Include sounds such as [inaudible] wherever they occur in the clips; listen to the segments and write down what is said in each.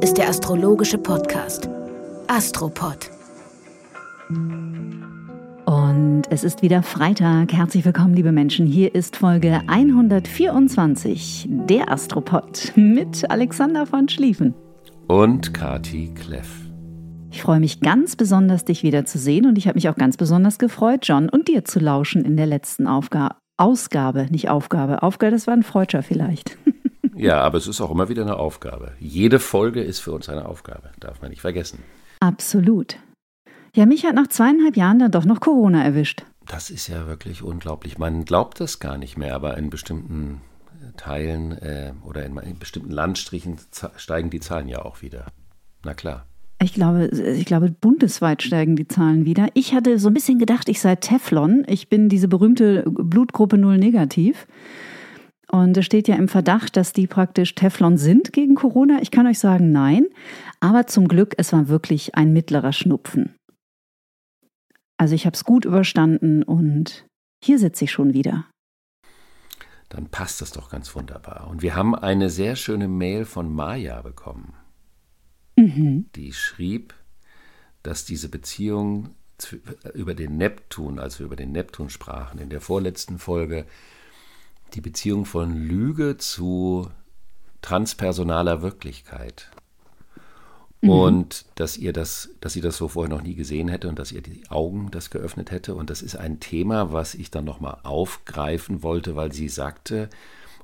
Ist der astrologische Podcast Astropod. Und es ist wieder Freitag. Herzlich willkommen, liebe Menschen. Hier ist Folge 124, der Astropod mit Alexander von Schlieffen. Und Kati Kleff. Ich freue mich ganz besonders, dich wiederzusehen und ich habe mich auch ganz besonders gefreut, John, und dir zu lauschen in der letzten Aufgabe. Ausgabe, nicht Aufgabe. Aufgabe, das war ein Freudscher vielleicht. [laughs] Ja, aber es ist auch immer wieder eine Aufgabe. Jede Folge ist für uns eine Aufgabe, darf man nicht vergessen. Absolut. Ja, mich hat nach zweieinhalb Jahren dann doch noch Corona erwischt. Das ist ja wirklich unglaublich. Man glaubt das gar nicht mehr, aber in bestimmten Teilen äh, oder in, in bestimmten Landstrichen steigen die Zahlen ja auch wieder. Na klar. Ich glaube, ich glaube, bundesweit steigen die Zahlen wieder. Ich hatte so ein bisschen gedacht, ich sei Teflon. Ich bin diese berühmte Blutgruppe Null negativ. Und es steht ja im Verdacht, dass die praktisch Teflon sind gegen Corona. Ich kann euch sagen, nein. Aber zum Glück, es war wirklich ein mittlerer Schnupfen. Also ich habe es gut überstanden und hier sitze ich schon wieder. Dann passt das doch ganz wunderbar. Und wir haben eine sehr schöne Mail von Maya bekommen. Mhm. Die schrieb, dass diese Beziehung über den Neptun, als wir über den Neptun sprachen, in der vorletzten Folge, die Beziehung von Lüge zu transpersonaler Wirklichkeit. Mhm. Und dass ihr das, dass sie das so vorher noch nie gesehen hätte und dass ihr die Augen das geöffnet hätte. Und das ist ein Thema, was ich dann nochmal aufgreifen wollte, weil sie sagte,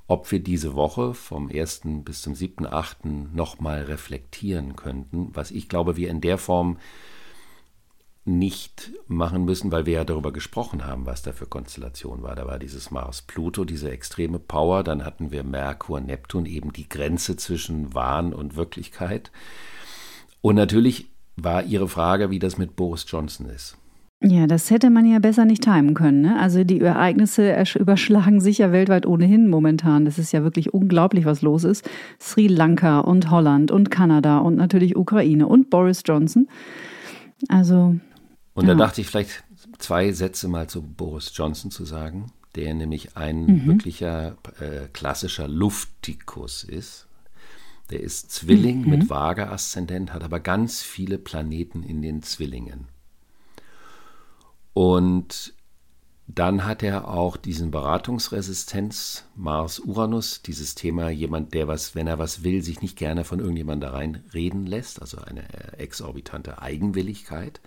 ob wir diese Woche vom 1. bis zum 7.8. nochmal reflektieren könnten, was ich glaube, wir in der Form nicht machen müssen, weil wir ja darüber gesprochen haben, was da für Konstellation war. Da war dieses Mars-Pluto, diese extreme Power, dann hatten wir Merkur, Neptun, eben die Grenze zwischen Wahn und Wirklichkeit. Und natürlich war Ihre Frage, wie das mit Boris Johnson ist. Ja, das hätte man ja besser nicht timen können. Ne? Also die Ereignisse überschlagen sich ja weltweit ohnehin momentan. Das ist ja wirklich unglaublich, was los ist. Sri Lanka und Holland und Kanada und natürlich Ukraine und Boris Johnson. Also und ja. da dachte ich vielleicht zwei Sätze mal zu Boris Johnson zu sagen, der nämlich ein mhm. wirklicher äh, klassischer Luftikus ist. Der ist Zwilling mhm. mit Waage-Aszendent, hat aber ganz viele Planeten in den Zwillingen. Und dann hat er auch diesen Beratungsresistenz Mars-Uranus, dieses Thema, jemand, der was, wenn er was will, sich nicht gerne von irgendjemandem da reinreden lässt, also eine äh, exorbitante Eigenwilligkeit.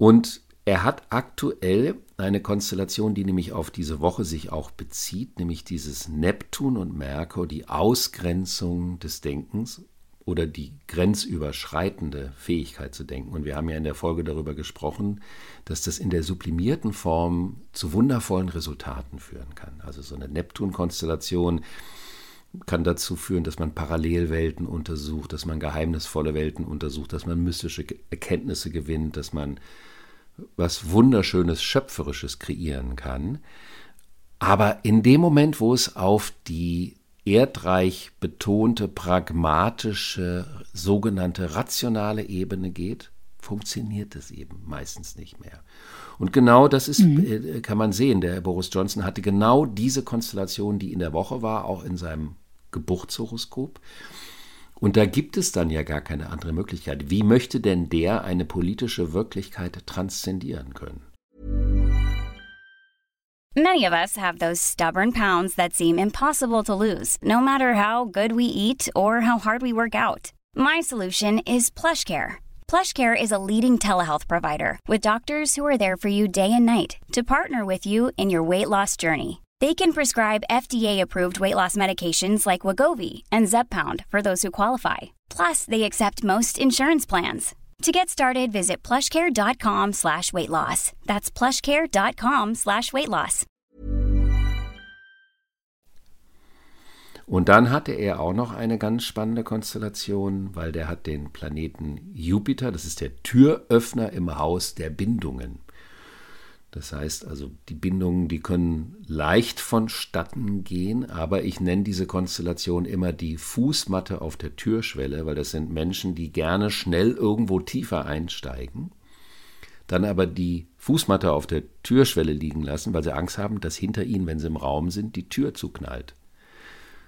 Und er hat aktuell eine Konstellation, die nämlich auf diese Woche sich auch bezieht, nämlich dieses Neptun und Merkur, die Ausgrenzung des Denkens oder die grenzüberschreitende Fähigkeit zu denken. Und wir haben ja in der Folge darüber gesprochen, dass das in der sublimierten Form zu wundervollen Resultaten führen kann. Also so eine Neptun-Konstellation kann dazu führen, dass man Parallelwelten untersucht, dass man geheimnisvolle Welten untersucht, dass man mystische Erkenntnisse gewinnt, dass man was Wunderschönes, Schöpferisches kreieren kann. Aber in dem Moment, wo es auf die erdreich betonte, pragmatische, sogenannte rationale Ebene geht, funktioniert es eben meistens nicht mehr. Und genau das ist, mhm. Äh, kann man sehen. Der Boris Johnson hatte genau diese Konstellation, die in der Woche war, auch in seinem Geburtshoroskop. Und da gibt es dann ja gar keine andere Möglichkeit. Wie möchte denn der eine politische Wirklichkeit transzendieren können? Many of us have those stubborn pounds that seem impossible to lose, no matter how good we eat or how hard we work out. My solution is PlushCare. PlushCare is a leading telehealth provider with doctors who are there for you day and night to partner with you in your weight loss journey. They can prescribe FDA-approved weight loss medications like Wagovi and Zepbound for those who qualify. Plus, they accept most insurance plans. To get started, visit plushcare.com slash weight loss. That's plushcare.com slash weight loss. Und dann hatte er auch noch eine ganz spannende Konstellation, weil der hat den Planeten Jupiter, das ist der Türöffner im Haus der Bindungen. Das heißt also, die Bindungen, die können leicht vonstatten gehen, aber ich nenne diese Konstellation immer die Fußmatte auf der Türschwelle, weil das sind Menschen, die gerne schnell irgendwo tiefer einsteigen, dann aber die Fußmatte auf der Türschwelle liegen lassen, weil sie Angst haben, dass hinter ihnen, wenn sie im Raum sind, die Tür zuknallt.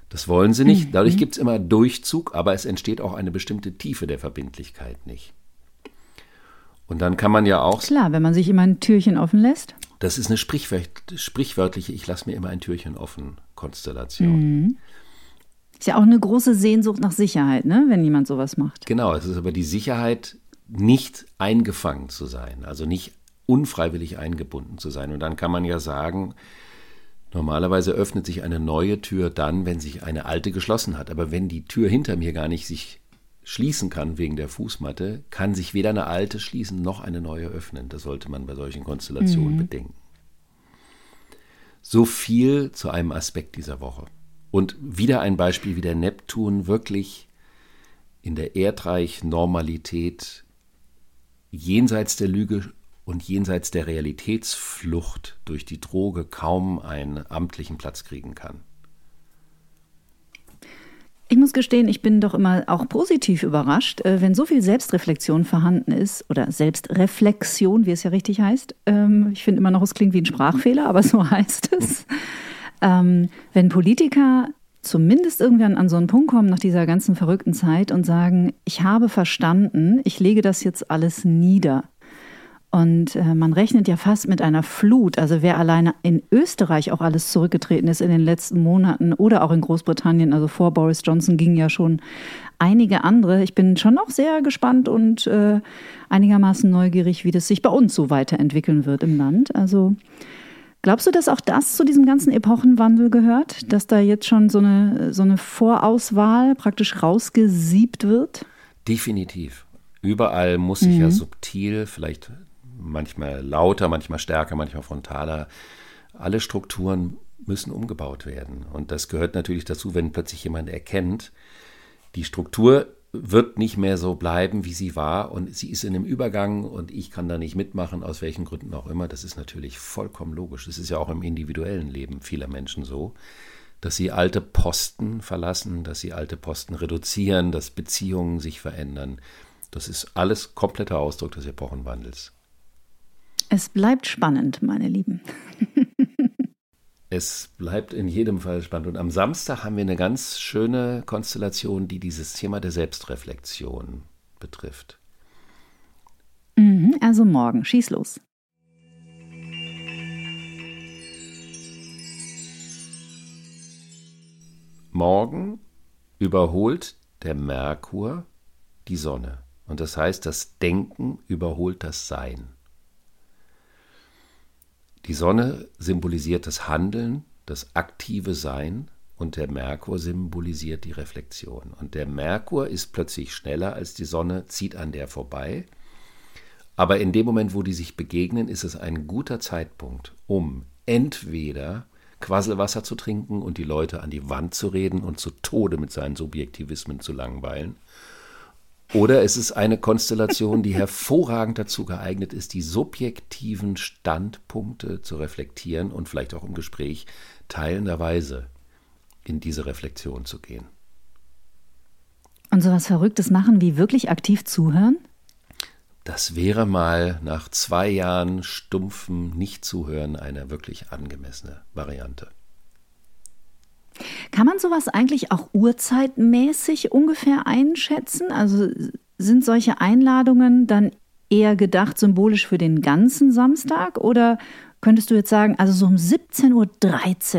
Das wollen sie nicht. Dadurch gibt es immer Durchzug, aber es entsteht auch eine bestimmte Tiefe der Verbindlichkeit nicht. Und dann kann man ja auch. Klar, wenn man sich immer ein Türchen offen lässt. Das ist eine sprichwörtliche, ich lasse mir immer ein Türchen offen Konstellation. Mhm. Ist ja auch eine große Sehnsucht nach Sicherheit, ne, wenn jemand sowas macht. Genau, es ist aber die Sicherheit, nicht eingefangen zu sein, also nicht unfreiwillig eingebunden zu sein. Und dann kann man ja sagen, Normalerweise öffnet sich eine neue Tür dann, wenn sich eine alte geschlossen hat. Aber wenn die Tür hinter mir gar nicht sich schließen kann wegen der Fußmatte, kann sich weder eine alte schließen noch eine neue öffnen. Das sollte man bei solchen Konstellationen mhm. bedenken. So viel zu einem Aspekt dieser Woche. Und wieder ein Beispiel, wie der Neptun wirklich in der Erdreich-Normalität jenseits der Lüge und jenseits der Realitätsflucht durch die Droge kaum einen amtlichen Platz kriegen kann. Ich muss gestehen, ich bin doch immer auch positiv überrascht, äh, wenn so viel Selbstreflexion vorhanden ist oder Selbstreflexion, wie es ja richtig heißt. Ähm, ich finde immer noch, es klingt wie ein Sprachfehler, aber [laughs] so heißt es. Ähm, wenn Politiker zumindest irgendwann an so einen Punkt kommen nach dieser ganzen verrückten Zeit und sagen, ich habe verstanden, ich lege das jetzt alles nieder. Und äh, man rechnet ja fast mit einer Flut. Also wer alleine in Österreich auch alles zurückgetreten ist in den letzten Monaten oder auch in Großbritannien, also vor Boris Johnson gingen ja schon einige andere. Ich bin schon noch sehr gespannt und äh, einigermaßen neugierig, wie das sich bei uns so weiterentwickeln wird im Land. Also glaubst du, dass auch das zu diesem ganzen Epochenwandel gehört, dass da jetzt schon so eine, so eine Vorauswahl praktisch rausgesiebt wird? Definitiv. Überall muss sich mhm. ja subtil, vielleicht manchmal lauter, manchmal stärker, manchmal frontaler. Alle Strukturen müssen umgebaut werden. Und das gehört natürlich dazu, wenn plötzlich jemand erkennt, die Struktur wird nicht mehr so bleiben, wie sie war und sie ist in einem Übergang und ich kann da nicht mitmachen, aus welchen Gründen auch immer. Das ist natürlich vollkommen logisch. Das ist ja auch im individuellen Leben vieler Menschen so, dass sie alte Posten verlassen, dass sie alte Posten reduzieren, dass Beziehungen sich verändern. Das ist alles kompletter Ausdruck des Epochenwandels. Es bleibt spannend, meine Lieben. es bleibt in jedem Fall spannend. Und am Samstag haben wir eine ganz schöne Konstellation, die dieses Thema der Selbstreflexion betrifft. Mhm, also morgen, schieß los. Morgen überholt der Merkur die Sonne. Und das heißt, das Denken überholt das Sein. Die Sonne symbolisiert das Handeln, das aktive Sein und der Merkur symbolisiert die Reflexion. Und der Merkur ist plötzlich schneller als die Sonne, zieht an der vorbei. Aber in dem Moment, wo die sich begegnen, ist es ein guter Zeitpunkt, um entweder Quasselwasser zu trinken und die Leute an die Wand zu reden und zu Tode mit seinen Subjektivismen zu langweilen, oder es ist eine Konstellation, die hervorragend dazu geeignet ist, die subjektiven Standpunkte zu reflektieren und vielleicht auch im Gespräch teilenderweise in diese Reflexion zu gehen. Und sowas Verrücktes machen wie wirklich aktiv zuhören? Das wäre mal nach zwei Jahren stumpfem Nichtzuhören eine wirklich angemessene Variante. Kann man sowas eigentlich auch uhrzeitmäßig ungefähr einschätzen? Also sind solche Einladungen dann eher gedacht symbolisch für den ganzen Samstag oder könntest du jetzt sagen, also so um 17.13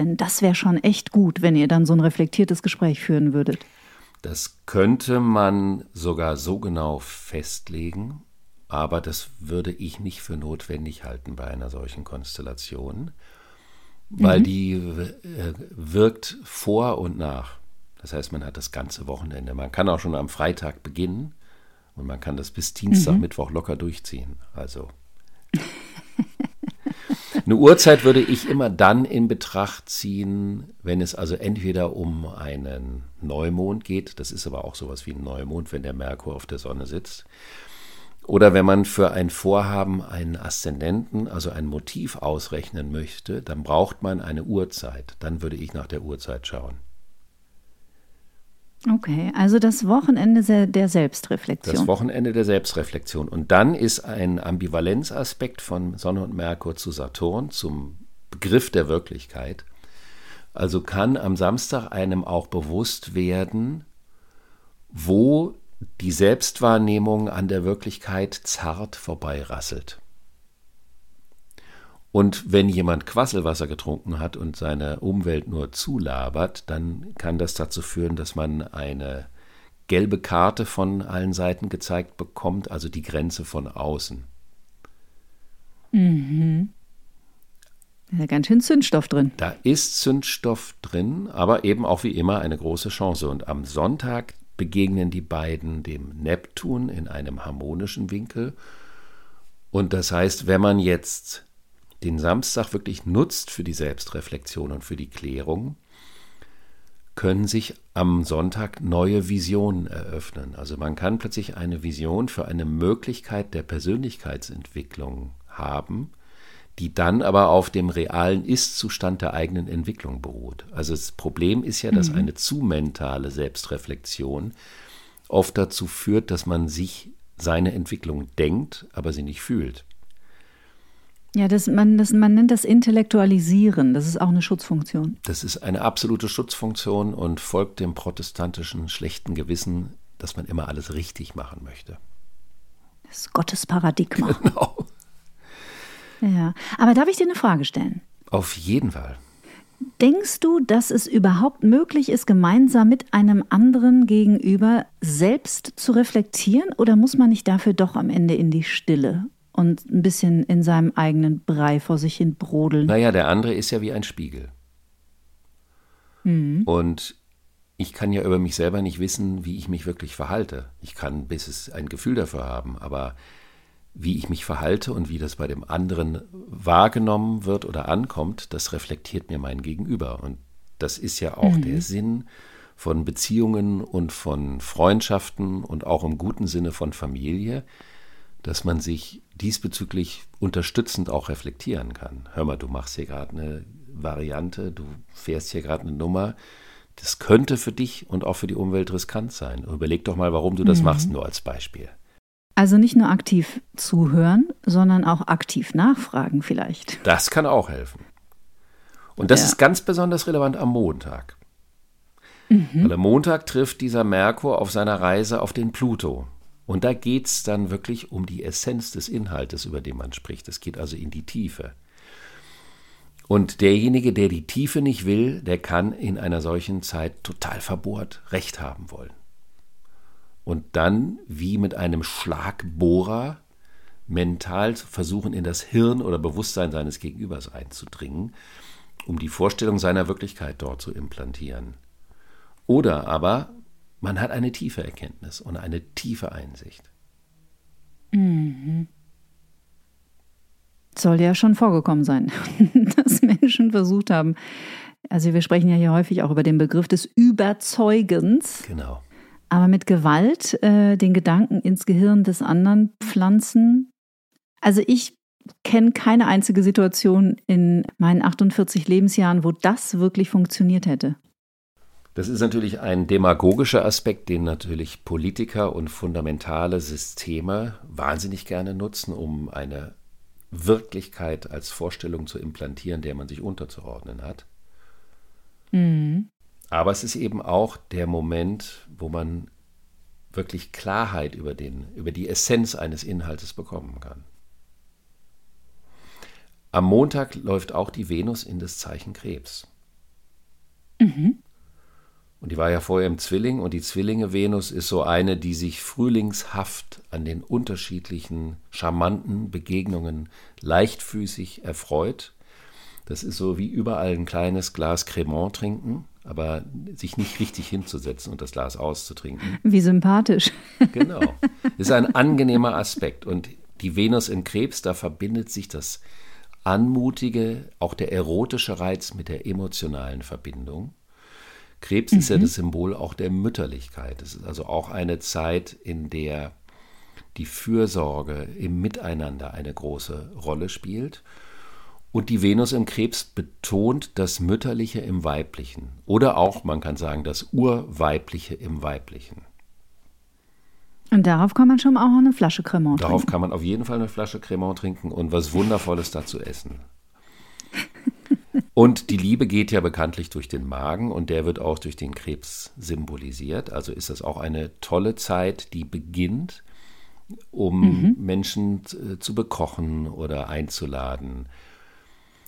Uhr, das wäre schon echt gut, wenn ihr dann so ein reflektiertes Gespräch führen würdet? Das könnte man sogar so genau festlegen, aber das würde ich nicht für notwendig halten bei einer solchen Konstellation weil mhm. die äh, wirkt vor und nach. Das heißt, man hat das ganze Wochenende. Man kann auch schon am Freitag beginnen und man kann das bis Dienstag, mhm. Mittwoch locker durchziehen. Also [laughs] eine Uhrzeit würde ich immer dann in Betracht ziehen, wenn es also entweder um einen Neumond geht, das ist aber auch sowas wie ein Neumond, wenn der Merkur auf der Sonne sitzt, oder wenn man für ein Vorhaben einen Aszendenten, also ein Motiv ausrechnen möchte, dann braucht man eine Uhrzeit. Dann würde ich nach der Uhrzeit schauen. Okay, also das Wochenende der Selbstreflexion. Das Wochenende der Selbstreflexion. Und dann ist ein Ambivalenzaspekt von Sonne und Merkur zu Saturn, zum Begriff der Wirklichkeit, Also kann am Samstag einem auch bewusst werden, wo die Selbstwahrnehmung an der Wirklichkeit zart vorbeirasselt. Und wenn jemand Quasselwasser getrunken hat und seine Umwelt nur zulabert, dann kann das dazu führen, dass man eine gelbe Karte von allen Seiten gezeigt bekommt, also die Grenze von außen. Mhm. Ja, ganz schön Zündstoff drin. Da ist Zündstoff drin, aber eben auch wie immer eine große Chance. Und am Sonntag begegnen die beiden dem Neptun in einem harmonischen Winkel. Und das heißt, wenn man jetzt den Samstag wirklich nutzt für die Selbstreflexion und für die Klärung, können sich am Sonntag neue Visionen eröffnen. Also man kann plötzlich eine Vision für eine Möglichkeit der Persönlichkeitsentwicklung haben, die dann aber auf dem realen Ist-Zustand der eigenen Entwicklung beruht. Also das Problem ist ja, dass mhm. eine zu mentale Selbstreflexion oft dazu führt, dass man sich seine Entwicklung denkt, aber sie nicht fühlt. Ja, das, man, das, man nennt das Intellektualisieren. Das ist auch eine Schutzfunktion. Das ist eine absolute Schutzfunktion und folgt dem protestantischen schlechten Gewissen, dass man immer alles richtig machen möchte. Das ist Gottes Paradigma. [laughs] Genau. Ja, aber darf ich dir eine Frage stellen? Auf jeden Fall. Denkst du, dass es überhaupt möglich ist, gemeinsam mit einem anderen gegenüber selbst zu reflektieren oder muss man nicht dafür doch am Ende in die Stille und ein bisschen in seinem eigenen Brei vor sich hin brodeln. Naja, der andere ist ja wie ein Spiegel. Mhm. Und ich kann ja über mich selber nicht wissen, wie ich mich wirklich verhalte. Ich kann bis es ein Gefühl dafür haben, aber wie ich mich verhalte und wie das bei dem anderen wahrgenommen wird oder ankommt, das reflektiert mir mein Gegenüber. Und das ist ja auch mhm. der Sinn von Beziehungen und von Freundschaften und auch im guten Sinne von Familie, dass man sich diesbezüglich unterstützend auch reflektieren kann. Hör mal, du machst hier gerade eine Variante, du fährst hier gerade eine Nummer. Das könnte für dich und auch für die Umwelt riskant sein. Überleg doch mal, warum du das mhm. machst, nur als Beispiel. Also nicht nur aktiv zuhören, sondern auch aktiv nachfragen vielleicht. Das kann auch helfen. Und das ja. ist ganz besonders relevant am Montag. Mhm. Weil am Montag trifft dieser Merkur auf seiner Reise auf den Pluto. Und da geht es dann wirklich um die Essenz des Inhaltes, über den man spricht. Es geht also in die Tiefe. Und derjenige, der die Tiefe nicht will, der kann in einer solchen Zeit total verbohrt Recht haben wollen. Und dann, wie mit einem Schlagbohrer, mental versuchen, in das Hirn oder Bewusstsein seines Gegenübers einzudringen, um die Vorstellung seiner Wirklichkeit dort zu implantieren. Oder aber man hat eine tiefe Erkenntnis und eine tiefe Einsicht. Mhm. Soll ja schon vorgekommen sein, [laughs] dass Menschen versucht haben, also wir sprechen ja hier häufig auch über den Begriff des Überzeugens. Genau. Aber mit Gewalt äh, den Gedanken ins Gehirn des anderen pflanzen. Also ich kenne keine einzige Situation in meinen 48 Lebensjahren, wo das wirklich funktioniert hätte. Das ist natürlich ein demagogischer Aspekt, den natürlich Politiker und fundamentale Systeme wahnsinnig gerne nutzen, um eine Wirklichkeit als Vorstellung zu implantieren, der man sich unterzuordnen hat. Mhm. Aber es ist eben auch der Moment, wo man wirklich Klarheit über, den, über die Essenz eines Inhaltes bekommen kann. Am Montag läuft auch die Venus in das Zeichen Krebs. Mhm. Und die war ja vorher im Zwilling und die Zwillinge Venus ist so eine, die sich frühlingshaft an den unterschiedlichen charmanten Begegnungen leichtfüßig erfreut. Das ist so wie überall ein kleines Glas Cremant trinken, aber sich nicht richtig hinzusetzen und das Glas auszutrinken. Wie sympathisch. [laughs] Genau. Ist ein angenehmer Aspekt. Und die Venus in Krebs, da verbindet sich das Anmutige, auch der erotische Reiz mit der emotionalen Verbindung. Krebs mhm. ist ja mhm. das Symbol auch der Mütterlichkeit. Es ist also auch eine Zeit, in der die Fürsorge im Miteinander eine große Rolle spielt. Und die Venus im Krebs betont das Mütterliche im Weiblichen. Oder auch, man kann sagen, das Urweibliche im Weiblichen. Und darauf kann man schon auch eine Flasche Cremant trinken. Darauf kann man auf jeden Fall eine Flasche Cremant trinken und was Wundervolles dazu essen. Und die Liebe geht ja bekanntlich durch den Magen und der wird auch durch den Krebs symbolisiert. Also ist das auch eine tolle Zeit, die beginnt, um mhm. Menschen äh, zu bekochen oder einzuladen.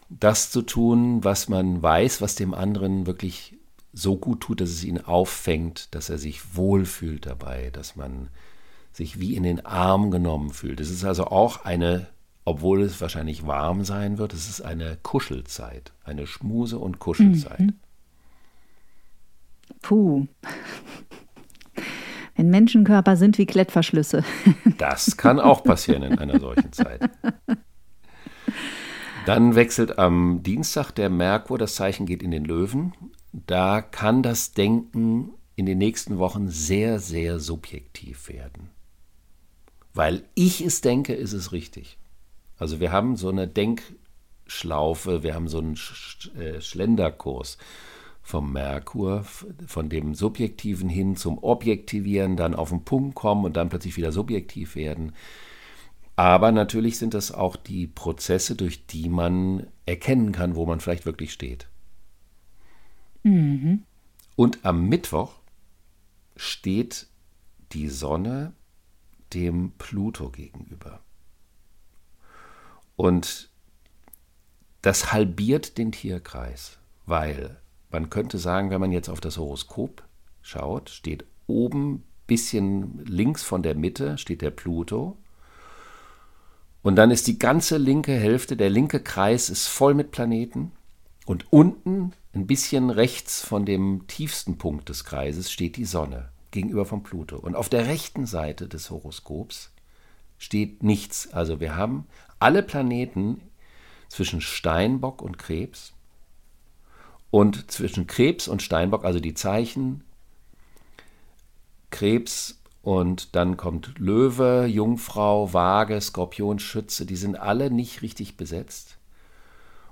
Das zu tun, was man weiß, was dem anderen wirklich so gut tut, dass es ihn auffängt, dass er sich wohlfühlt dabei, dass man sich wie in den Arm genommen fühlt. Es ist also auch eine, obwohl es wahrscheinlich warm sein wird, es ist eine Kuschelzeit, eine Schmuse- und Kuschelzeit. Mhm. Puh. [laughs] Wenn Menschenkörper sind wie Klettverschlüsse. Das kann auch passieren in einer solchen Zeit. [laughs] Dann wechselt am Dienstag der Merkur, das Zeichen geht in den Löwen da kann das Denken in den nächsten Wochen sehr, sehr subjektiv werden. Weil ich es denke, ist es richtig. Also wir haben so eine Denkschlaufe, wir haben so einen äh, Schlenderkurs vom Merkur, von dem Subjektiven hin zum Objektivieren, dann auf den Punkt kommen und dann plötzlich wieder subjektiv werden. Aber natürlich sind das auch die Prozesse, durch die man erkennen kann, wo man vielleicht wirklich steht. Mhm. Und am Mittwoch steht die Sonne dem Pluto gegenüber. Und das halbiert den Tierkreis, weil man könnte sagen, wenn man jetzt auf das Horoskop schaut, steht oben bisschen links von der Mitte steht der Pluto. Und dann ist die ganze linke Hälfte, der linke Kreis ist voll mit Planeten. Und unten ein bisschen rechts von dem tiefsten Punkt des Kreises steht die Sonne gegenüber vom Pluto. Und auf der rechten Seite des Horoskops steht nichts. Also wir haben alle Planeten zwischen Steinbock und Krebs und zwischen Krebs und Steinbock, also die Zeichen Krebs und dann kommt Löwe, Jungfrau, Waage, Skorpion, Schütze, die sind alle nicht richtig besetzt.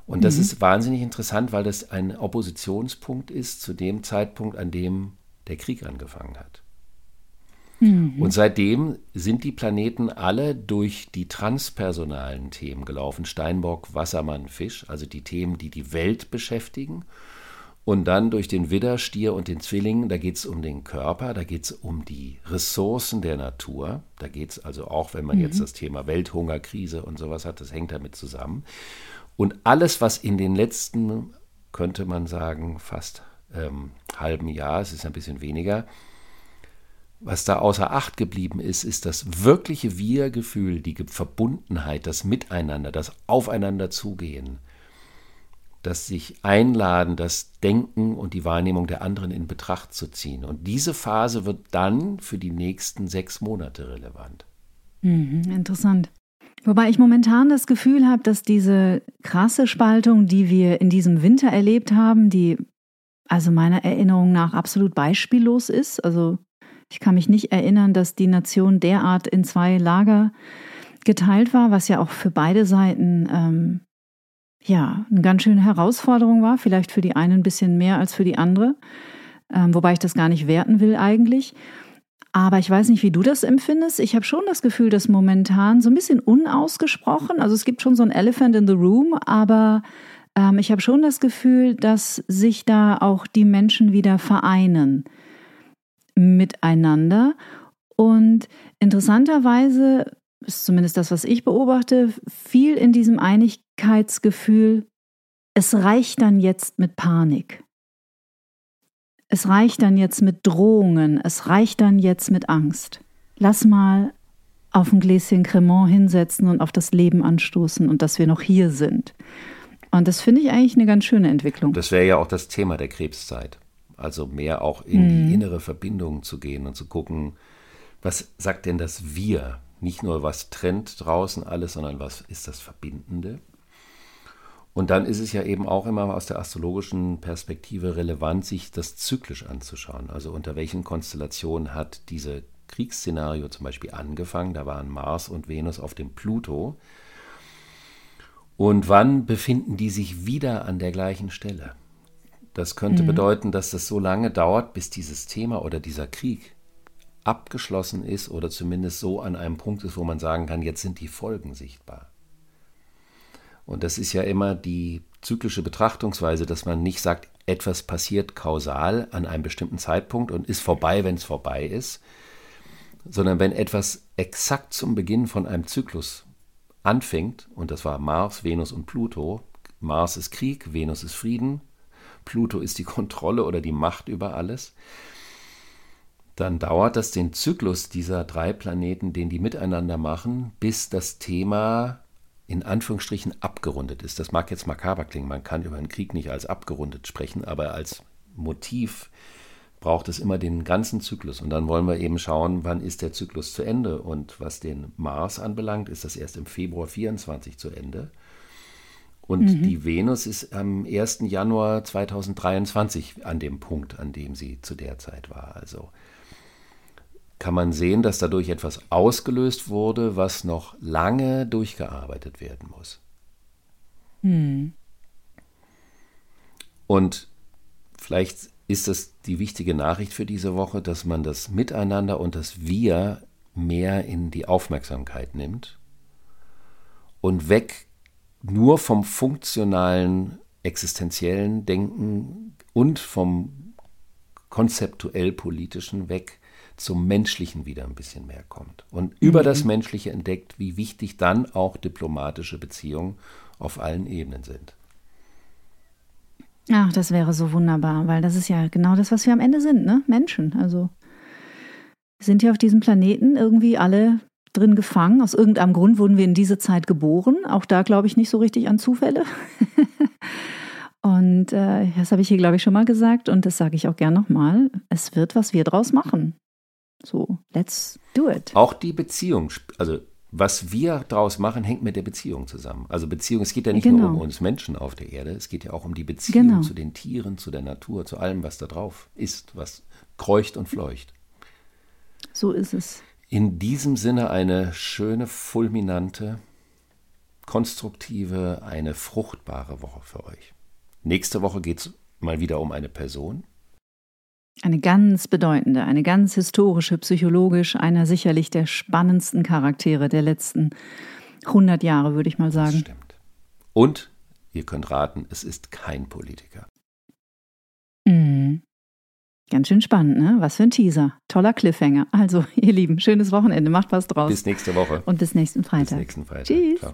Und das mhm. ist wahnsinnig interessant, weil das ein Oppositionspunkt ist zu dem Zeitpunkt, an dem der Krieg angefangen hat. Mhm. Und seitdem sind die Planeten alle durch die transpersonalen Themen gelaufen. Steinbock, Wassermann, Fisch, also die Themen, die die Welt beschäftigen. Und dann durch den Widder, Stier und den Zwilling, da geht es um den Körper, da geht es um die Ressourcen der Natur. Da geht es also auch, wenn man mhm. jetzt das Thema Welthungerkrise und sowas hat, das hängt damit zusammen. Und alles, was in den letzten, könnte man sagen, fast ähm, halben Jahr, es ist ein bisschen weniger, was da außer Acht geblieben ist, ist das wirkliche Wir-Gefühl, die Verbundenheit, das Miteinander, das Aufeinander zugehen, das sich einladen, das Denken und die Wahrnehmung der anderen in Betracht zu ziehen. Und diese Phase wird dann für die nächsten sechs Monate relevant. Mhm, interessant. Wobei ich momentan das Gefühl habe, dass diese krasse Spaltung, die wir in diesem Winter erlebt haben, die also meiner Erinnerung nach absolut beispiellos ist. Also ich kann mich nicht erinnern, dass die Nation derart in zwei Lager geteilt war, was ja auch für beide Seiten ähm, ja eine ganz schöne Herausforderung war. Vielleicht für die eine ein bisschen mehr als für die andere, ähm, wobei ich das gar nicht werten will eigentlich. Aber ich weiß nicht, wie du das empfindest. Ich habe schon das Gefühl, dass momentan so ein bisschen unausgesprochen, also es gibt schon so ein Elephant in the Room, aber ähm, ich habe schon das Gefühl, dass sich da auch die Menschen wieder vereinen miteinander. Und interessanterweise ist zumindest das, was ich beobachte, viel in diesem Einigkeitsgefühl, es reicht dann jetzt mit Panik. Es reicht dann jetzt mit Drohungen, es reicht dann jetzt mit Angst. Lass mal auf ein Gläschen Cremant hinsetzen und auf das Leben anstoßen und dass wir noch hier sind. Und das finde ich eigentlich eine ganz schöne Entwicklung. Das wäre ja auch das Thema der Krebszeit. Also mehr auch in mhm. die innere Verbindung zu gehen und zu gucken, was sagt denn das Wir? Nicht nur, was trennt draußen alles, sondern was ist das Verbindende? Und dann ist es ja eben auch immer aus der astrologischen Perspektive relevant, sich das zyklisch anzuschauen. Also unter welchen Konstellationen hat diese Kriegsszenario zum Beispiel angefangen? Da waren Mars und Venus auf dem Pluto. Und wann befinden die sich wieder an der gleichen Stelle? Das könnte mhm. bedeuten, dass das so lange dauert, bis dieses Thema oder dieser Krieg abgeschlossen ist oder zumindest so an einem Punkt ist, wo man sagen kann, jetzt sind die Folgen sichtbar. Und das ist ja immer die zyklische Betrachtungsweise, dass man nicht sagt, etwas passiert kausal an einem bestimmten Zeitpunkt und ist vorbei, wenn es vorbei ist, sondern wenn etwas exakt zum Beginn von einem Zyklus anfängt, und das war Mars, Venus und Pluto, Mars ist Krieg, Venus ist Frieden, Pluto ist die [laughs] Kontrolle oder die Macht über alles, dann dauert das den Zyklus dieser drei Planeten, den die miteinander machen, bis das Thema in Anführungsstrichen abgerundet ist. Das mag jetzt makaber klingen, man kann über einen Krieg nicht als abgerundet sprechen, aber als Motiv braucht es immer den ganzen Zyklus. Und dann wollen wir eben schauen, wann ist der Zyklus zu Ende. Und was den Mars anbelangt, ist das erst im Februar 24 zu Ende. Und mhm. die Venus ist am 1. Januar 2023 an dem Punkt, an dem sie zu der Zeit war. Also kann man sehen, dass dadurch etwas ausgelöst wurde, was noch lange durchgearbeitet werden muss. Mhm. Und vielleicht ist das die wichtige Nachricht für diese Woche, dass man das Miteinander und das Wir mehr in die Aufmerksamkeit nimmt und weg nur vom funktionalen, existenziellen Denken und vom konzeptuell politischen weg zum Menschlichen wieder ein bisschen mehr kommt und über mhm. das Menschliche entdeckt, wie wichtig dann auch diplomatische Beziehungen auf allen Ebenen sind. Ach, das wäre so wunderbar, weil das ist ja genau das, was wir am Ende sind, ne? Menschen. Also sind ja auf diesem Planeten irgendwie alle drin gefangen. Aus irgendeinem Grund wurden wir in diese Zeit geboren. Auch da glaube ich nicht so richtig an Zufälle. [laughs] und äh, das habe ich hier, glaube ich, schon mal gesagt und das sage ich auch gern nochmal. Es wird, was wir draus machen. So, let's do it. Auch die Beziehung, also was wir daraus machen, hängt mit der Beziehung zusammen. Also Beziehung, es geht ja nicht genau. nur um uns Menschen auf der Erde, es geht ja auch um die Beziehung genau. zu den Tieren, zu der Natur, zu allem, was da drauf ist, was kreucht und fleucht. So ist es. In diesem Sinne eine schöne, fulminante, konstruktive, eine fruchtbare Woche für euch. Nächste Woche geht es mal wieder um eine Person. Eine ganz bedeutende, eine ganz historische, psychologisch, einer sicherlich der spannendsten Charaktere der letzten 100 Jahre, würde ich mal sagen. Das stimmt. Und, ihr könnt raten, es ist kein Politiker. Mhm. Ganz schön spannend, ne? Was für ein Teaser. Toller Cliffhanger. Also, [laughs] ihr Lieben, schönes Wochenende. Macht was draus. Bis nächste Woche. Und bis nächsten Freitag. Bis nächsten Freitag. Tschüss. Ciao.